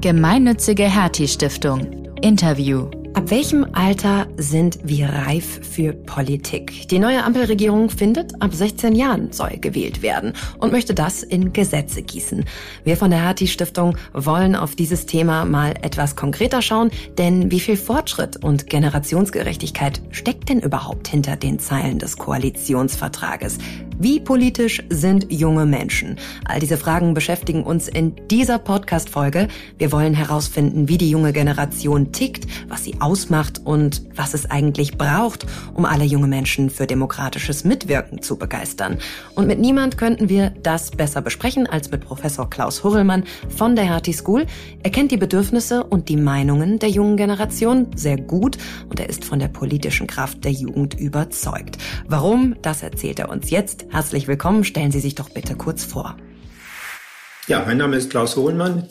Gemeinnützige Hertie Stiftung. Interview. Ab welchem Alter sind wir reif für Politik? Die neue Ampelregierung findet, ab 16 Jahren soll gewählt werden und möchte das in Gesetze gießen. Wir von der Hertie Stiftung wollen auf dieses Thema mal etwas konkreter schauen, denn wie viel Fortschritt und Generationsgerechtigkeit steckt denn überhaupt hinter den Zeilen des Koalitionsvertrages? Wie politisch sind junge Menschen? All diese Fragen beschäftigen uns in dieser Podcast-Folge. Wir wollen herausfinden, wie die junge Generation tickt, was sie ausmacht und was es eigentlich braucht, um alle junge Menschen für demokratisches Mitwirken zu begeistern. Und mit niemand könnten wir das besser besprechen als mit Professor Klaus Hurrellmann von der Hertie School. Er kennt die Bedürfnisse und die Meinungen der jungen Generation sehr gut und er ist von der politischen Kraft der Jugend überzeugt. Warum? Das erzählt er uns jetzt. Herzlich willkommen. Stellen Sie sich doch bitte kurz vor. Ja, mein Name ist Klaus Hohlmann.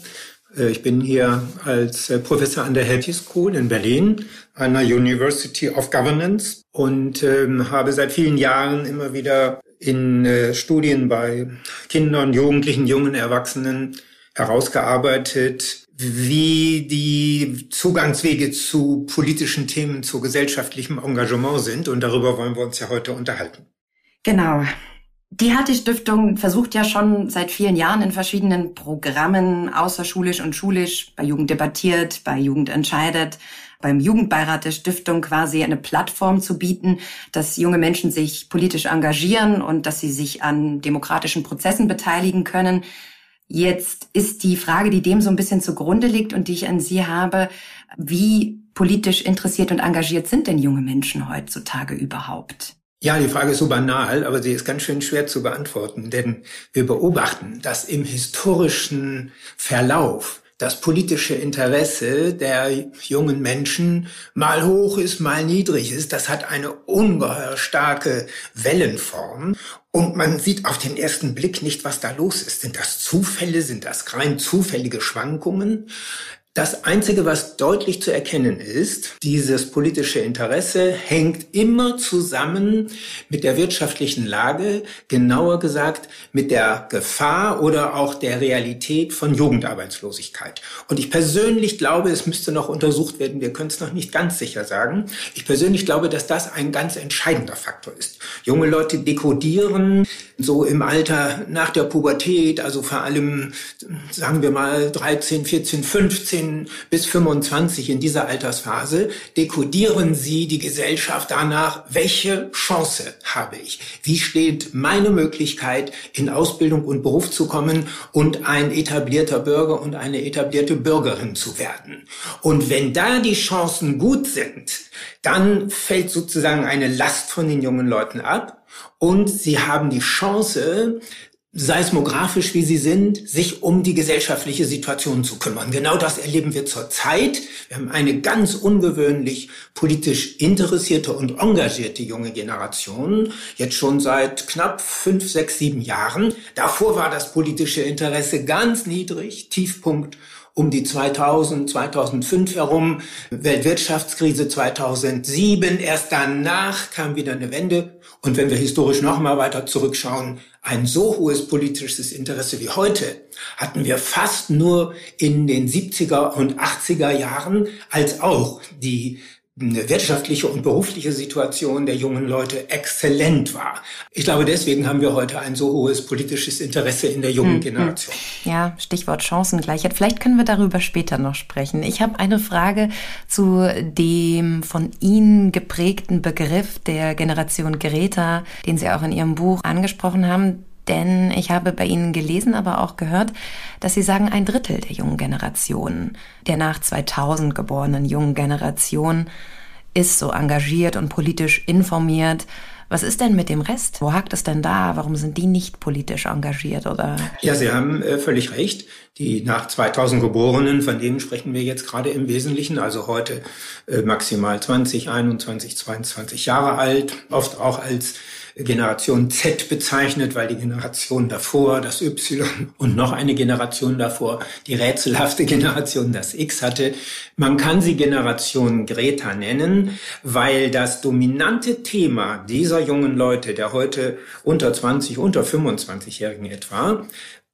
Äh, ich bin hier als äh, Professor an der Healthy School in Berlin, einer University of Governance und ähm, habe seit vielen Jahren immer wieder in äh, Studien bei Kindern, Jugendlichen, jungen Erwachsenen herausgearbeitet, wie die Zugangswege zu politischen Themen, zu gesellschaftlichem Engagement sind. Und darüber wollen wir uns ja heute unterhalten. Genau. Die Hertie-Stiftung versucht ja schon seit vielen Jahren in verschiedenen Programmen, außerschulisch und schulisch, bei Jugend debattiert, bei Jugend entscheidet, beim Jugendbeirat der Stiftung quasi eine Plattform zu bieten, dass junge Menschen sich politisch engagieren und dass sie sich an demokratischen Prozessen beteiligen können. Jetzt ist die Frage, die dem so ein bisschen zugrunde liegt und die ich an Sie habe, wie politisch interessiert und engagiert sind denn junge Menschen heutzutage überhaupt? Ja, die Frage ist so banal, aber sie ist ganz schön schwer zu beantworten, denn wir beobachten, dass im historischen Verlauf das politische Interesse der jungen Menschen mal hoch ist, mal niedrig ist. Das hat eine ungeheuer starke Wellenform. Und man sieht auf den ersten Blick nicht, was da los ist. Sind das Zufälle? Sind das rein zufällige Schwankungen? Das Einzige, was deutlich zu erkennen ist, dieses politische Interesse hängt immer zusammen mit der wirtschaftlichen Lage, genauer gesagt mit der Gefahr oder auch der Realität von Jugendarbeitslosigkeit. Und ich persönlich glaube, es müsste noch untersucht werden, wir können es noch nicht ganz sicher sagen. Ich persönlich glaube, dass das ein ganz entscheidender Faktor ist. Junge Leute dekodieren so im Alter nach der Pubertät, also vor allem, sagen wir mal 13, 14, 15, 15 bis 25 in dieser Altersphase dekodieren Sie die Gesellschaft danach, welche Chance habe ich? Wie steht meine Möglichkeit, in Ausbildung und Beruf zu kommen und ein etablierter Bürger und eine etablierte Bürgerin zu werden? Und wenn da die Chancen gut sind, dann fällt sozusagen eine Last von den jungen Leuten ab und sie haben die Chance, seismografisch wie sie sind, sich um die gesellschaftliche Situation zu kümmern. Genau das erleben wir zurzeit. Wir haben eine ganz ungewöhnlich politisch interessierte und engagierte junge Generation, jetzt schon seit knapp fünf, sechs, sieben Jahren. Davor war das politische Interesse ganz niedrig, Tiefpunkt um die 2000, 2005 herum, Weltwirtschaftskrise 2007, erst danach kam wieder eine Wende. Und wenn wir historisch noch mal weiter zurückschauen, ein so hohes politisches Interesse wie heute hatten wir fast nur in den 70er und 80er Jahren, als auch die wirtschaftliche und berufliche Situation der jungen Leute exzellent war. Ich glaube, deswegen haben wir heute ein so hohes politisches Interesse in der jungen hm, hm. Generation. Ja, Stichwort Chancengleichheit. Vielleicht können wir darüber später noch sprechen. Ich habe eine Frage zu dem von Ihnen geprägten Begriff der Generation Greta, den Sie auch in Ihrem Buch angesprochen haben. Denn ich habe bei Ihnen gelesen, aber auch gehört, dass Sie sagen, ein Drittel der jungen Generation, der nach 2000 geborenen jungen Generation, ist so engagiert und politisch informiert. Was ist denn mit dem Rest? Wo hakt es denn da? Warum sind die nicht politisch engagiert oder? Ja, Sie haben äh, völlig recht. Die nach 2000 Geborenen, von denen sprechen wir jetzt gerade im Wesentlichen, also heute äh, maximal 20, 21, 22 Jahre alt, oft auch als Generation Z bezeichnet, weil die Generation davor, das Y und noch eine Generation davor, die rätselhafte Generation, das X hatte. Man kann sie Generation Greta nennen, weil das dominante Thema dieser jungen Leute, der heute unter 20, unter 25-Jährigen etwa,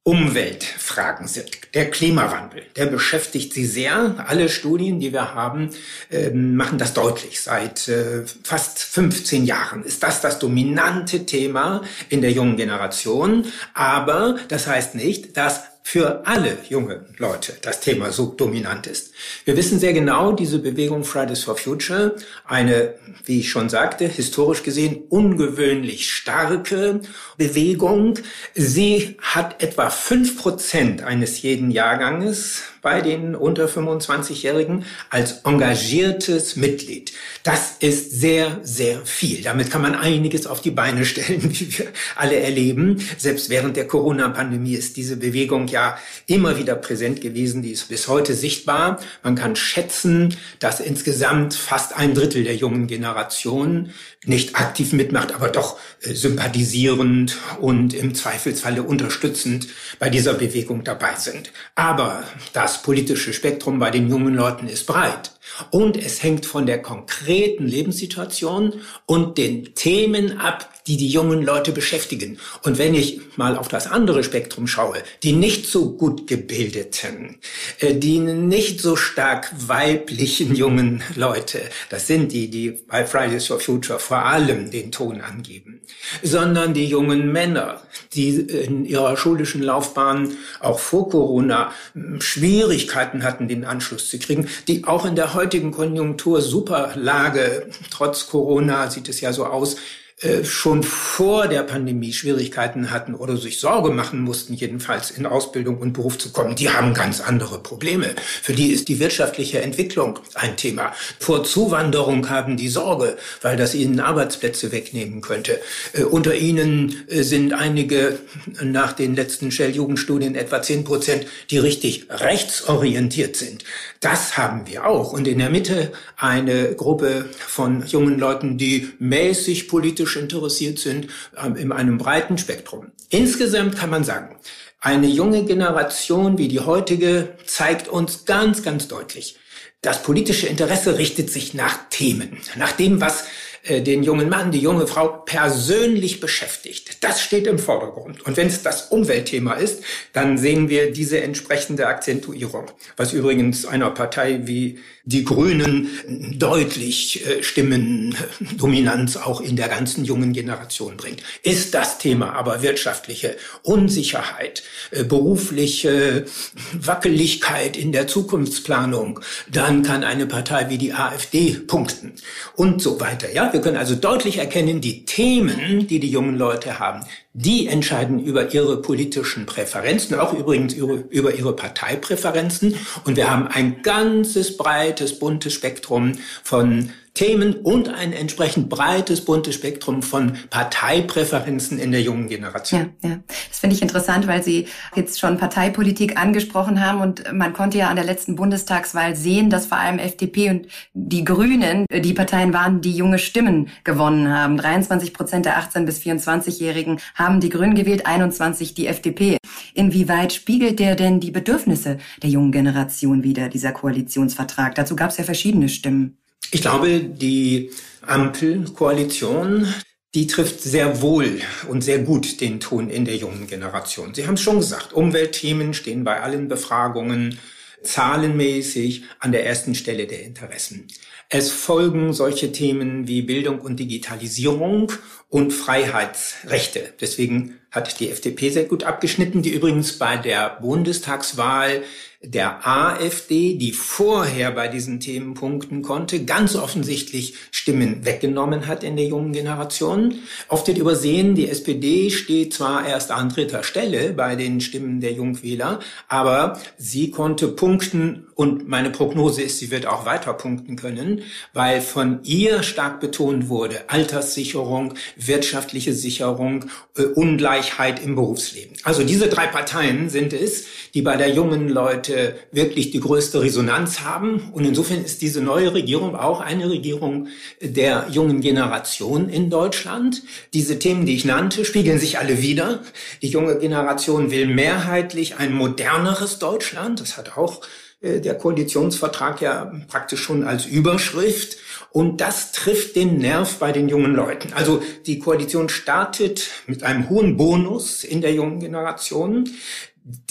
Umweltfragen sind. Der Klimawandel, der beschäftigt sie sehr. Alle Studien, die wir haben, äh, machen das deutlich. Seit äh, fast 15 Jahren ist das das dominante Thema in der jungen Generation. Aber das heißt nicht, dass für alle junge Leute das Thema so dominant ist. Wir wissen sehr genau, diese Bewegung Fridays for Future, eine, wie ich schon sagte, historisch gesehen ungewöhnlich starke Bewegung. Sie hat etwa fünf Prozent eines jeden Jahrganges bei den unter 25-Jährigen als engagiertes Mitglied. Das ist sehr, sehr viel. Damit kann man einiges auf die Beine stellen, wie wir alle erleben. Selbst während der Corona-Pandemie ist diese Bewegung ja immer wieder präsent gewesen. Die ist bis heute sichtbar. Man kann schätzen, dass insgesamt fast ein Drittel der jungen Generation nicht aktiv mitmacht, aber doch äh, sympathisierend und im Zweifelsfalle unterstützend bei dieser Bewegung dabei sind. Aber das politische Spektrum bei den jungen Leuten ist breit. Und es hängt von der konkreten Lebenssituation und den Themen ab, die die jungen Leute beschäftigen. Und wenn ich mal auf das andere Spektrum schaue, die nicht so gut gebildeten, äh, die nicht so stark weiblichen jungen Leute, das sind die, die bei Fridays for Future vor allem den Ton angeben, sondern die jungen Männer, die in ihrer schulischen Laufbahn auch vor Corona hm, Schwierigkeiten hatten, den Anschluss zu kriegen, die auch in der heutigen Konjunktur Superlage, trotz Corona sieht es ja so aus, äh, schon vor der Pandemie Schwierigkeiten hatten oder sich Sorge machen mussten, jedenfalls in Ausbildung und Beruf zu kommen, die haben ganz andere Probleme. Für die ist die wirtschaftliche Entwicklung ein Thema. Vor Zuwanderung haben die Sorge, weil das ihnen Arbeitsplätze wegnehmen könnte. Äh, unter ihnen äh, sind einige nach den letzten Shell-Jugendstudien etwa zehn Prozent, die richtig rechtsorientiert sind. Das haben wir auch. Und in der Mitte eine Gruppe von jungen Leuten, die mäßig politisch politisch interessiert sind, ähm, in einem breiten Spektrum. Insgesamt kann man sagen, eine junge Generation wie die heutige zeigt uns ganz, ganz deutlich, das politische Interesse richtet sich nach Themen, nach dem, was äh, den jungen Mann, die junge Frau persönlich beschäftigt. Das steht im Vordergrund. Und wenn es das Umweltthema ist, dann sehen wir diese entsprechende Akzentuierung. Was übrigens einer Partei wie die Grünen deutlich äh, Stimmendominanz auch in der ganzen jungen Generation bringt. Ist das Thema aber wirtschaftliche Unsicherheit, äh, berufliche Wackeligkeit in der Zukunftsplanung, dann kann eine Partei wie die AfD punkten und so weiter. Ja, wir können also deutlich erkennen, die Themen, die die jungen Leute haben, die entscheiden über ihre politischen Präferenzen, auch übrigens über, ihre Parteipräferenzen. Und wir haben ein ganzes breites, buntes Spektrum von Themen und ein entsprechend breites, buntes Spektrum von Parteipräferenzen in der jungen Generation. Ja, ja. Das finde ich interessant, weil Sie jetzt schon Parteipolitik angesprochen haben und man konnte ja an der letzten Bundestagswahl sehen, dass vor allem FDP und die Grünen die Parteien waren, die junge Stimmen gewonnen haben. 23 Prozent der 18 bis 24-Jährigen haben die Grünen gewählt, 21 die FDP. Inwieweit spiegelt der denn die Bedürfnisse der jungen Generation wieder, dieser Koalitionsvertrag? Dazu gab es ja verschiedene Stimmen. Ich glaube, die Ampelkoalition, die trifft sehr wohl und sehr gut den Ton in der jungen Generation. Sie haben es schon gesagt, Umweltthemen stehen bei allen Befragungen zahlenmäßig an der ersten Stelle der Interessen. Es folgen solche Themen wie Bildung und Digitalisierung und Freiheitsrechte. Deswegen hat die FDP sehr gut abgeschnitten, die übrigens bei der Bundestagswahl der AfD, die vorher bei diesen Themen punkten konnte, ganz offensichtlich Stimmen weggenommen hat in der jungen Generation. Oft wird übersehen, die SPD steht zwar erst an dritter Stelle bei den Stimmen der Jungwähler, aber sie konnte punkten und meine Prognose ist, sie wird auch weiter punkten können, weil von ihr stark betont wurde, Alterssicherung, wirtschaftliche Sicherung, äh, Ungleichheit im Berufsleben. Also diese drei Parteien sind es, die bei der jungen Leute wirklich die größte Resonanz haben. Und insofern ist diese neue Regierung auch eine Regierung der jungen Generation in Deutschland. Diese Themen, die ich nannte, spiegeln sich alle wieder. Die junge Generation will mehrheitlich ein moderneres Deutschland. Das hat auch äh, der Koalitionsvertrag ja praktisch schon als Überschrift. Und das trifft den Nerv bei den jungen Leuten. Also die Koalition startet mit einem hohen Bonus in der jungen Generation.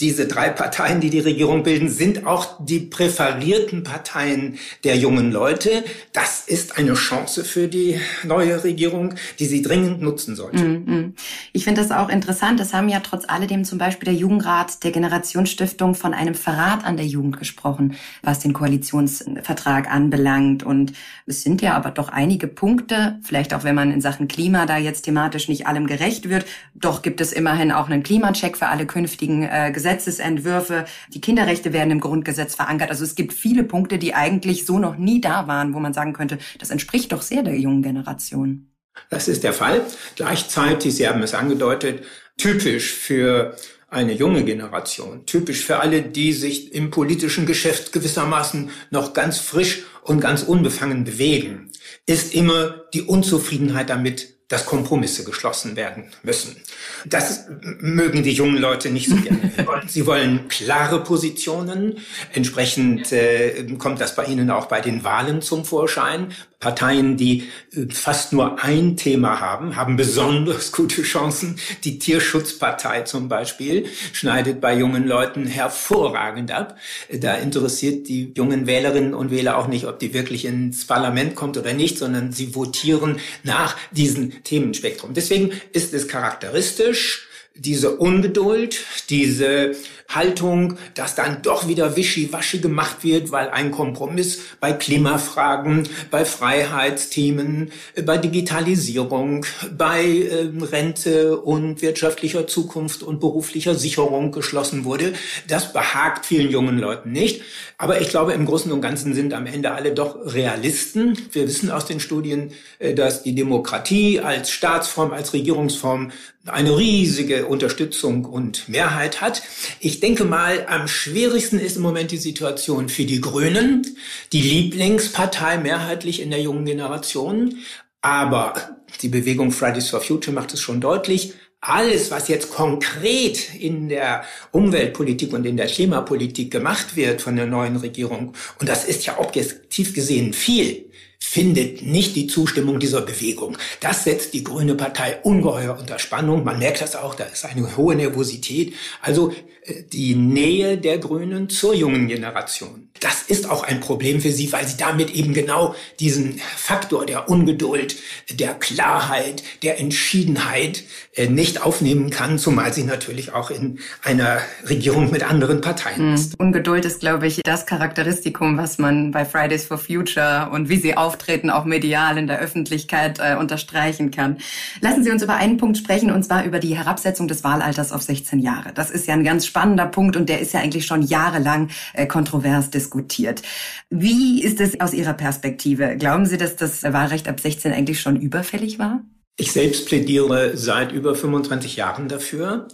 Diese drei Parteien, die die Regierung bilden, sind auch die präferierten Parteien der jungen Leute. Das ist eine Chance für die neue Regierung, die sie dringend nutzen sollte. Mm -hmm. Ich finde das auch interessant. Es haben ja trotz alledem zum Beispiel der Jugendrat der Generationsstiftung von einem Verrat an der Jugend gesprochen, was den Koalitionsvertrag anbelangt. Und es sind ja aber doch einige Punkte, vielleicht auch wenn man in Sachen Klima da jetzt thematisch nicht allem gerecht wird, doch gibt es immerhin auch einen Klimacheck für alle künftigen äh, Gesetzesentwürfe. Die Kinderrechte werden im Grundgesetz verankert. Also es gibt viele Punkte, die eigentlich so noch nie da waren, wo man sagen könnte, das entspricht doch sehr der jungen Generation. Das ist der Fall. Gleichzeitig, Sie haben es angedeutet, typisch für eine junge Generation, typisch für alle, die sich im politischen Geschäft gewissermaßen noch ganz frisch und ganz unbefangen bewegen, ist immer die Unzufriedenheit damit, dass Kompromisse geschlossen werden müssen. Das mögen die jungen Leute nicht so gerne. Sie wollen klare Positionen. Entsprechend äh, kommt das bei ihnen auch bei den Wahlen zum Vorschein. Parteien, die äh, fast nur ein Thema haben, haben besonders gute Chancen. Die Tierschutzpartei zum Beispiel schneidet bei jungen Leuten hervorragend ab. Da interessiert die jungen Wählerinnen und Wähler auch nicht, ob die wirklich ins Parlament kommt oder nicht, sondern sie votieren nach diesem Themenspektrum. Deswegen ist es charakteristisch, diese Ungeduld, diese Haltung, dass dann doch wieder wischiwaschi gemacht wird, weil ein Kompromiss bei Klimafragen, bei Freiheitsthemen, bei Digitalisierung, bei äh, Rente und wirtschaftlicher Zukunft und beruflicher Sicherung geschlossen wurde. Das behagt vielen jungen Leuten nicht. Aber ich glaube, im Großen und Ganzen sind am Ende alle doch Realisten. Wir wissen aus den Studien, äh, dass die Demokratie als Staatsform, als Regierungsform eine riesige Unterstützung und Mehrheit hat. Ich denke mal, am schwierigsten ist im Moment die Situation für die Grünen, die Lieblingspartei mehrheitlich in der jungen Generation. Aber die Bewegung Fridays for Future macht es schon deutlich. Alles, was jetzt konkret in der Umweltpolitik und in der Klimapolitik gemacht wird von der neuen Regierung, und das ist ja objektiv gesehen viel, findet nicht die Zustimmung dieser Bewegung. Das setzt die Grüne Partei ungeheuer unter Spannung. Man merkt das auch, da ist eine hohe Nervosität. Also äh, die Nähe der Grünen zur jungen Generation. Das ist auch ein Problem für sie, weil sie damit eben genau diesen Faktor der Ungeduld, der Klarheit, der Entschiedenheit äh, nicht aufnehmen kann, zumal sie natürlich auch in einer Regierung mit anderen Parteien ist. Ungeduld ist, glaube ich, das Charakteristikum, was man bei Fridays for Future und wie sie auftreten, auch medial in der Öffentlichkeit äh, unterstreichen kann. Lassen Sie uns über einen Punkt sprechen, und zwar über die Herabsetzung des Wahlalters auf 16 Jahre. Das ist ja ein ganz spannender Punkt und der ist ja eigentlich schon jahrelang äh, kontrovers diskutiert diskutiert. Wie ist es aus Ihrer Perspektive? Glauben Sie, dass das Wahlrecht ab 16 eigentlich schon überfällig war? Ich selbst plädiere seit über 25 Jahren dafür.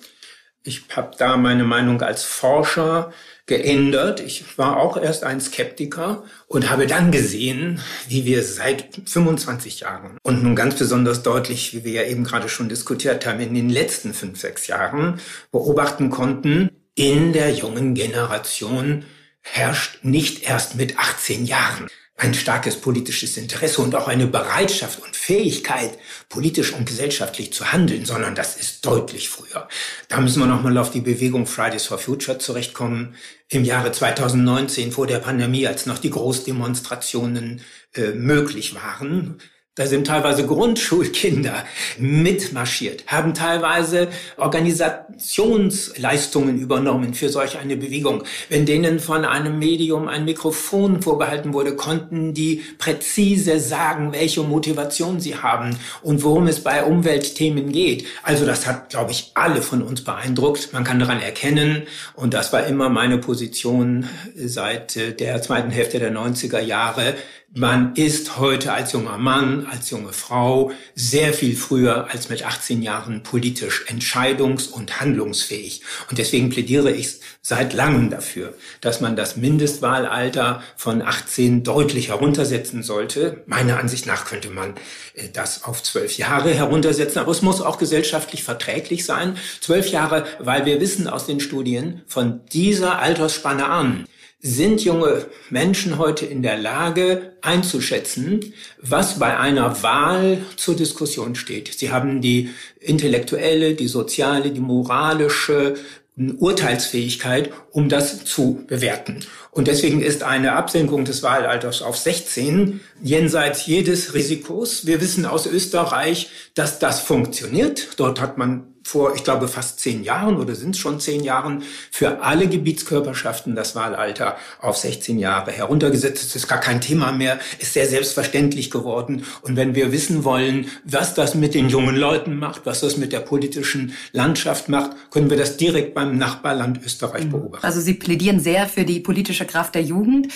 Ich habe da meine Meinung als Forscher geändert. Ich war auch erst ein Skeptiker und habe dann gesehen, wie wir seit 25 Jahren und nun ganz besonders deutlich, wie wir ja eben gerade schon diskutiert haben, in den letzten fünf, sechs Jahren beobachten konnten, in der jungen Generation herrscht nicht erst mit 18 Jahren ein starkes politisches Interesse und auch eine Bereitschaft und Fähigkeit, politisch und gesellschaftlich zu handeln, sondern das ist deutlich früher. Da müssen wir nochmal auf die Bewegung Fridays for Future zurechtkommen. Im Jahre 2019 vor der Pandemie, als noch die Großdemonstrationen äh, möglich waren, da sind teilweise Grundschulkinder mitmarschiert, haben teilweise Organisationsleistungen übernommen für solch eine Bewegung. Wenn denen von einem Medium ein Mikrofon vorgehalten wurde, konnten die präzise sagen, welche Motivation sie haben und worum es bei Umweltthemen geht. Also das hat, glaube ich, alle von uns beeindruckt. Man kann daran erkennen, und das war immer meine Position seit äh, der zweiten Hälfte der 90er Jahre, man ist heute als junger Mann, als junge Frau sehr viel früher als mit 18 Jahren politisch entscheidungs- und handlungsfähig. Und deswegen plädiere ich seit langem dafür, dass man das Mindestwahlalter von 18 deutlich heruntersetzen sollte. Meiner Ansicht nach könnte man äh, das auf zwölf Jahre heruntersetzen, aber es muss auch gesellschaftlich verträglich sein. Zwölf Jahre, weil wir wissen aus den Studien, von dieser Altersspanne an sind junge Menschen heute in der Lage einzuschätzen, was bei einer Wahl zur Diskussion steht. Sie haben die intellektuelle, die soziale, die moralische Urteilsfähigkeit, um das zu bewerten. Und deswegen ist eine Absenkung des Wahlalters auf 16 jenseits jedes Risikos. Wir wissen aus Österreich, dass das funktioniert. Dort hat man vor, ich glaube, fast zehn Jahren oder sind es schon zehn Jahren für alle Gebietskörperschaften das Wahlalter auf 16 Jahre heruntergesetzt. Das ist gar kein Thema mehr, ist sehr selbstverständlich geworden. Und wenn wir wissen wollen, was das mit den jungen Leuten macht, was das mit der politischen Landschaft macht, können wir das direkt beim Nachbarland Österreich mhm. beobachten. Also Sie plädieren sehr für die politische Kraft der Jugend.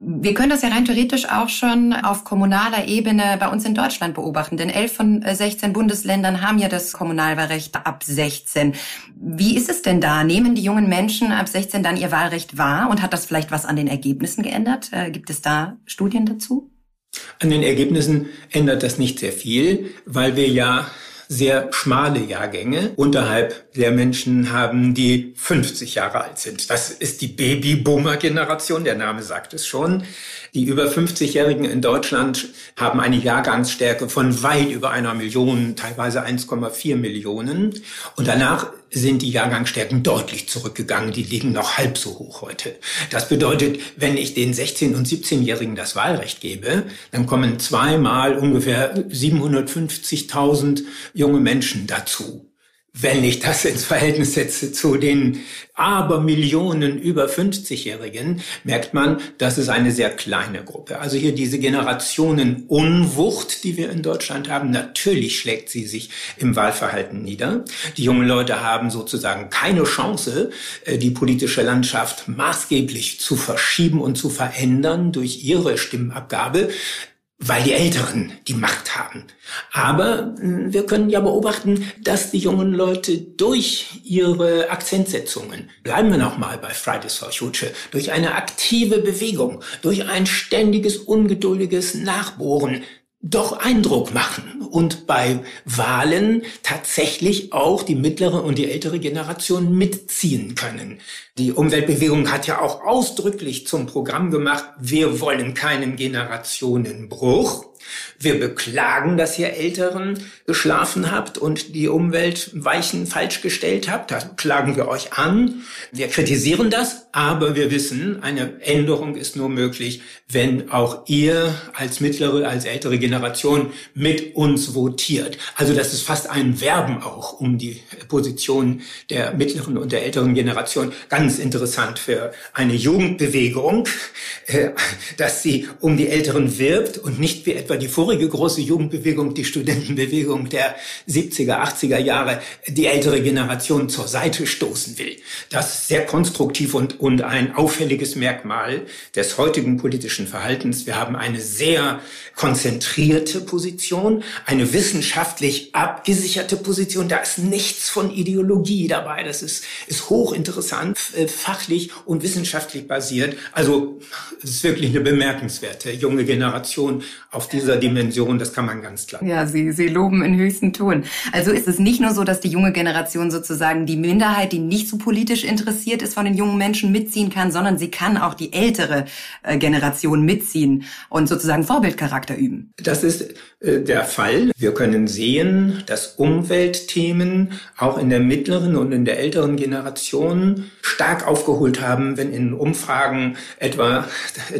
Wir können das ja rein theoretisch auch schon auf kommunaler Ebene bei uns in Deutschland beobachten, denn elf von 16 äh, Bundesländern haben ja das Kommunalwahlrecht ab 16. Wie ist es denn da? Nehmen die jungen Menschen ab 16 dann ihr Wahlrecht wahr und hat das vielleicht was an den Ergebnissen geändert? Äh, gibt es da Studien dazu? An den Ergebnissen ändert das nicht sehr viel, weil wir ja sehr schmale Jahrgänge unterhalb der Menschen haben, die 50 Jahre alt sind. Das ist die Babyboomer-Generation, der Name sagt es schon. Die über 50-Jährigen in Deutschland haben eine Jahrgangsstärke von weit über einer Million, teilweise 1,4 Millionen. Und danach sind die Jahrgangsstärken deutlich zurückgegangen. Die liegen noch halb so hoch heute. Das bedeutet, wenn ich den 16- und 17-Jährigen das Wahlrecht gebe, dann kommen zweimal ungefähr 750.000 junge Menschen dazu. Wenn ich das ins Verhältnis setze zu den Abermillionen über 50-Jährigen, merkt man, das ist eine sehr kleine Gruppe. Also hier diese Generationenunwucht, die wir in Deutschland haben, natürlich schlägt sie sich im Wahlverhalten nieder. Die jungen Leute haben sozusagen keine Chance, äh, die politische Landschaft maßgeblich zu verschieben und zu verändern durch ihre Stimmabgabe weil die Älteren die Macht haben. Aber hm, wir können ja beobachten, dass die jungen Leute durch ihre Akzentsetzungen, bleiben wir nochmal bei Fridays for Future, durch eine aktive Bewegung, durch ein ständiges, ungeduldiges Nachbohren doch Eindruck machen und bei Wahlen tatsächlich auch die mittlere und die ältere Generation mitziehen können. Die Umweltbewegung hat ja auch ausdrücklich zum Programm gemacht, wir wollen keinen Generationenbruch. Wir beklagen, dass ihr Älteren geschlafen habt und die Umweltweichen falsch gestellt habt. Das klagen wir euch an. Wir kritisieren das, aber wir wissen, eine Änderung ist nur möglich, wenn auch ihr als mittlere, als ältere Generation mit uns votiert. Also das ist fast ein Werben auch um die Position der mittleren und der älteren Generation. Ganz interessant für eine Jugendbewegung, äh, dass sie um die Älteren wirbt und nicht wie etwa die vorige große Jugendbewegung, die Studentenbewegung der 70er, 80er Jahre, die ältere Generation zur Seite stoßen will. Das ist sehr konstruktiv und, und ein auffälliges Merkmal des heutigen politischen Verhaltens. Wir haben eine sehr konzentrierte Position, eine wissenschaftlich abgesicherte Position. Da ist nichts von Ideologie dabei. Das ist, ist hochinteressant, äh, fachlich und wissenschaftlich basiert. Also es ist wirklich eine bemerkenswerte junge Generation auf dieser Dimension. Das kann man ganz klar. Ja, Sie, Sie loben in höchsten Ton. Also ist es nicht nur so, dass die junge Generation sozusagen die Minderheit, die nicht so politisch interessiert ist, von den jungen Menschen mitziehen kann, sondern sie kann auch die ältere äh, Generation mitziehen und sozusagen Vorbildcharakter Charakter üben. Das ist äh, der Fall. Wir können sehen, dass Umweltthemen auch in der mittleren und in der älteren Generation stark aufgeholt haben, wenn in Umfragen etwa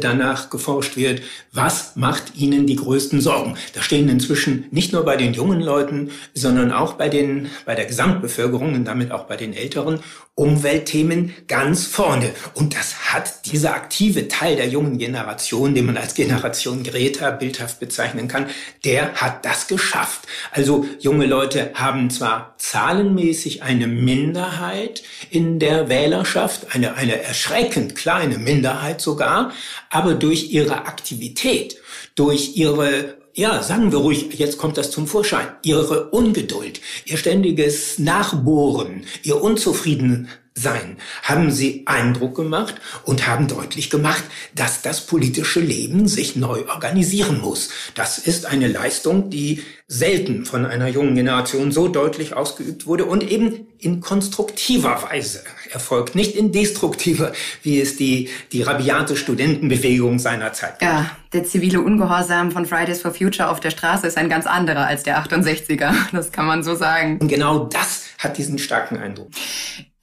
danach geforscht wird, was macht ihnen die größten Sorgen. Da stehen inzwischen nicht nur bei den jungen Leuten, sondern auch bei den, bei der Gesamtbevölkerung und damit auch bei den Älteren Umweltthemen ganz vorne. Und das hat dieser aktive Teil der jungen Generation, den man als Generation Greta bildhaft bezeichnen kann, der hat das geschafft. Also junge Leute haben zwar zahlenmäßig eine Minderheit in der Wählerschaft, eine, eine erschreckend kleine Minderheit sogar, aber durch ihre Aktivität, durch ihre ja, sagen wir ruhig, jetzt kommt das zum Vorschein. Ihre Ungeduld, ihr ständiges Nachbohren, ihr Unzufrieden sein, haben sie Eindruck gemacht und haben deutlich gemacht, dass das politische Leben sich neu organisieren muss. Das ist eine Leistung, die selten von einer jungen Generation so deutlich ausgeübt wurde und eben in konstruktiver Weise erfolgt, nicht in destruktiver, wie es die, die rabiate Studentenbewegung seiner Zeit gab. Ja, der zivile Ungehorsam von Fridays for Future auf der Straße ist ein ganz anderer als der 68er. Das kann man so sagen. Und genau das hat diesen starken Eindruck.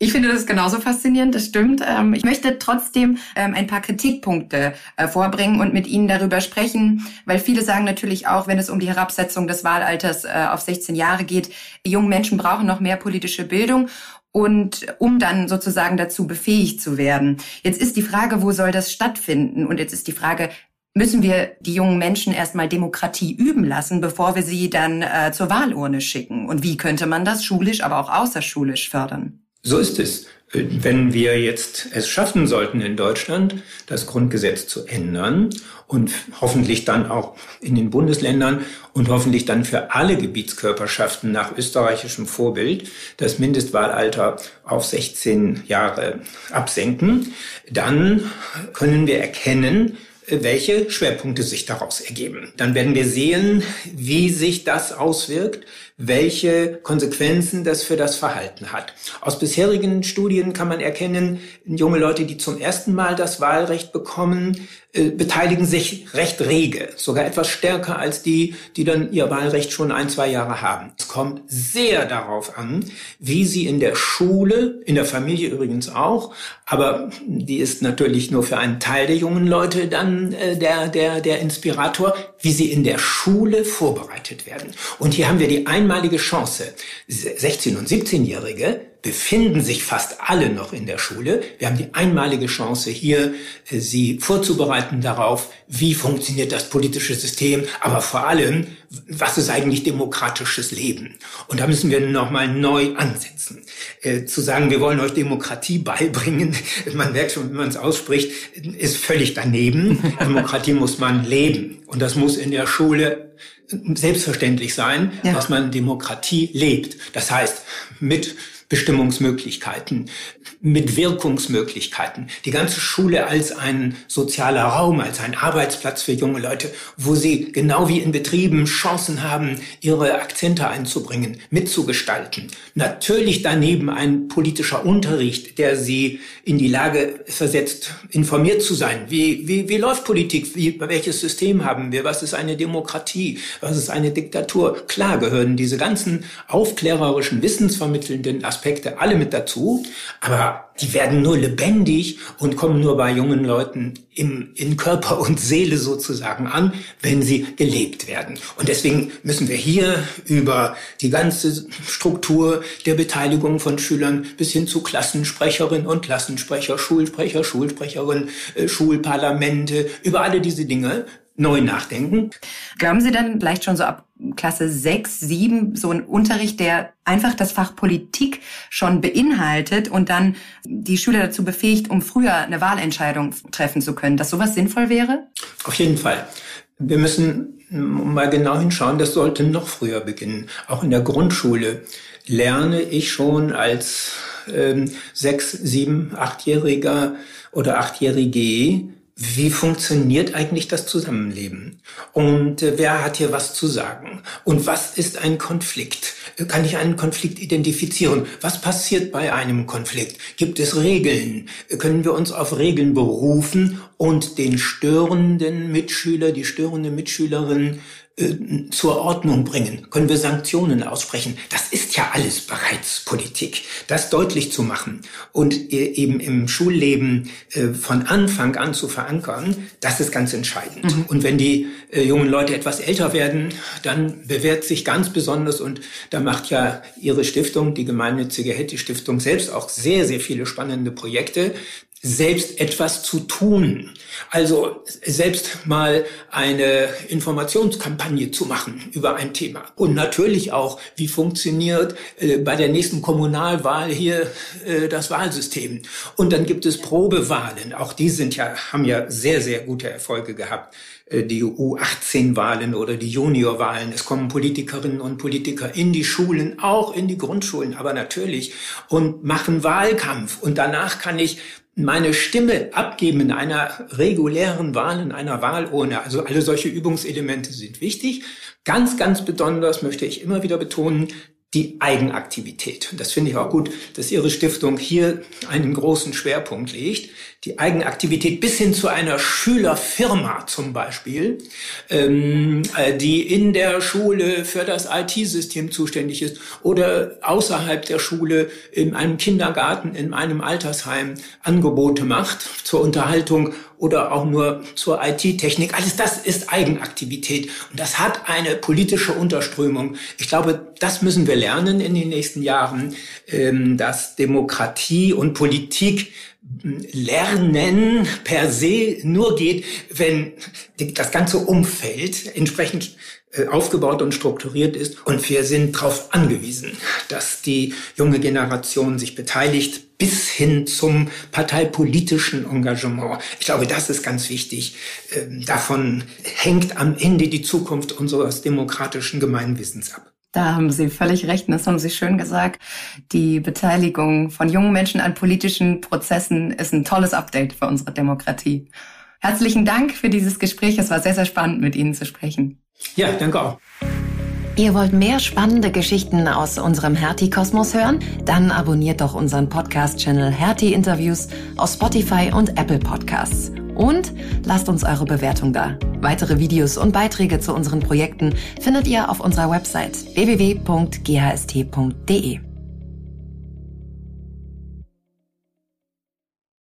Ich finde das genauso faszinierend, das stimmt. Ähm, ich möchte trotzdem ähm, ein paar Kritikpunkte äh, vorbringen und mit Ihnen darüber sprechen, weil viele sagen natürlich auch, wenn es um die Herabsetzung des Wahlalters äh, auf 16 Jahre geht, junge Menschen brauchen noch mehr politische Bildung und um dann sozusagen dazu befähigt zu werden. Jetzt ist die Frage, wo soll das stattfinden? Und jetzt ist die Frage, müssen wir die jungen Menschen erstmal Demokratie üben lassen, bevor wir sie dann äh, zur Wahlurne schicken? Und wie könnte man das schulisch, aber auch außerschulisch fördern? So ist es. Wenn wir jetzt es schaffen sollten in Deutschland, das Grundgesetz zu ändern und hoffentlich dann auch in den Bundesländern und hoffentlich dann für alle Gebietskörperschaften nach österreichischem Vorbild das Mindestwahlalter auf 16 Jahre absenken, dann können wir erkennen, welche Schwerpunkte sich daraus ergeben. Dann werden wir sehen, wie sich das auswirkt welche Konsequenzen das für das Verhalten hat. Aus bisherigen Studien kann man erkennen, junge Leute, die zum ersten Mal das Wahlrecht bekommen, beteiligen sich recht rege, sogar etwas stärker als die, die dann ihr Wahlrecht schon ein, zwei Jahre haben. Es kommt sehr darauf an, wie sie in der Schule, in der Familie übrigens auch, aber die ist natürlich nur für einen Teil der jungen Leute dann äh, der, der, der Inspirator, wie sie in der Schule vorbereitet werden. Und hier haben wir die ein einmalige Chance. 16- und 17-Jährige befinden sich fast alle noch in der Schule. Wir haben die einmalige Chance hier, äh, sie vorzubereiten darauf, wie funktioniert das politische System, aber vor allem, was ist eigentlich demokratisches Leben? Und da müssen wir nochmal neu ansetzen. Äh, zu sagen, wir wollen euch Demokratie beibringen, man merkt schon, wenn man es ausspricht, ist völlig daneben. Demokratie muss man leben. Und das muss in der Schule selbstverständlich sein, ja. dass man Demokratie lebt. Das heißt, mit Bestimmungsmöglichkeiten, mit Wirkungsmöglichkeiten. Die ganze Schule als ein sozialer Raum, als ein Arbeitsplatz für junge Leute, wo sie genau wie in Betrieben Chancen haben, ihre Akzente einzubringen, mitzugestalten. Natürlich daneben ein politischer Unterricht, der sie in die Lage versetzt, informiert zu sein. Wie, wie, wie läuft Politik? Wie, welches System haben wir? Was ist eine Demokratie? Was ist eine Diktatur? Klar gehören diese ganzen aufklärerischen, wissensvermittelnden Aspekte alle mit dazu, aber die werden nur lebendig und kommen nur bei jungen Leuten im, in Körper und Seele sozusagen an, wenn sie gelebt werden. Und deswegen müssen wir hier über die ganze Struktur der Beteiligung von Schülern bis hin zu Klassensprecherin und Klassensprecher, Schulsprecher, Schulsprecherin, äh, Schulparlamente, über alle diese Dinge neu nachdenken. Glauben Sie dann vielleicht schon so ab Klasse 6, 7 so ein Unterricht, der einfach das Fach Politik schon beinhaltet und dann die Schüler dazu befähigt, um früher eine Wahlentscheidung treffen zu können, dass sowas sinnvoll wäre? Auf jeden Fall. Wir müssen mal genau hinschauen, das sollte noch früher beginnen. Auch in der Grundschule lerne ich schon als ähm, sechs, sieben, achtjähriger oder achtjährige wie funktioniert eigentlich das Zusammenleben? Und äh, wer hat hier was zu sagen? Und was ist ein Konflikt? Kann ich einen Konflikt identifizieren? Was passiert bei einem Konflikt? Gibt es Regeln? Können wir uns auf Regeln berufen und den störenden Mitschüler, die störende Mitschülerin äh, zur Ordnung bringen? Können wir Sanktionen aussprechen? Das ist ja alles bereits Politik. Das deutlich zu machen und äh, eben im Schulleben äh, von Anfang an zu verankern, das ist ganz entscheidend. Mhm. Und wenn die jungen Leute etwas älter werden, dann bewährt sich ganz besonders und da macht ja Ihre Stiftung, die gemeinnützige Hetty Stiftung selbst auch sehr, sehr viele spannende Projekte, selbst etwas zu tun. Also selbst mal eine Informationskampagne zu machen über ein Thema. Und natürlich auch, wie funktioniert äh, bei der nächsten Kommunalwahl hier äh, das Wahlsystem. Und dann gibt es Probewahlen. Auch die sind ja, haben ja sehr, sehr gute Erfolge gehabt. Äh, die U18-Wahlen oder die Juniorwahlen. Es kommen Politikerinnen und Politiker in die Schulen, auch in die Grundschulen, aber natürlich, und machen Wahlkampf. Und danach kann ich meine Stimme abgeben in einer regulären Wahl, in einer Wahlurne. Also alle solche Übungselemente sind wichtig. Ganz, ganz besonders möchte ich immer wieder betonen, die Eigenaktivität. Und das finde ich auch gut, dass Ihre Stiftung hier einen großen Schwerpunkt legt. Die Eigenaktivität bis hin zu einer Schülerfirma zum Beispiel, ähm, äh, die in der Schule für das IT-System zuständig ist oder außerhalb der Schule in einem Kindergarten, in einem Altersheim Angebote macht zur Unterhaltung oder auch nur zur IT-Technik. Alles das ist Eigenaktivität und das hat eine politische Unterströmung. Ich glaube, das müssen wir lernen in den nächsten Jahren, ähm, dass Demokratie und Politik hm, Lernen per se nur geht, wenn das ganze Umfeld entsprechend aufgebaut und strukturiert ist. Und wir sind darauf angewiesen, dass die junge Generation sich beteiligt bis hin zum parteipolitischen Engagement. Ich glaube, das ist ganz wichtig. Ähm, davon hängt am Ende die Zukunft unseres demokratischen Gemeinwissens ab. Da haben Sie völlig recht, das haben Sie schön gesagt. Die Beteiligung von jungen Menschen an politischen Prozessen ist ein tolles Update für unsere Demokratie. Herzlichen Dank für dieses Gespräch. Es war sehr, sehr spannend, mit Ihnen zu sprechen. Ja, danke auch. Ihr wollt mehr spannende Geschichten aus unserem Hertie-Kosmos hören? Dann abonniert doch unseren Podcast-Channel Hertie Interviews auf Spotify und Apple Podcasts. Und lasst uns eure Bewertung da. Weitere Videos und Beiträge zu unseren Projekten findet ihr auf unserer Website www.ghst.de.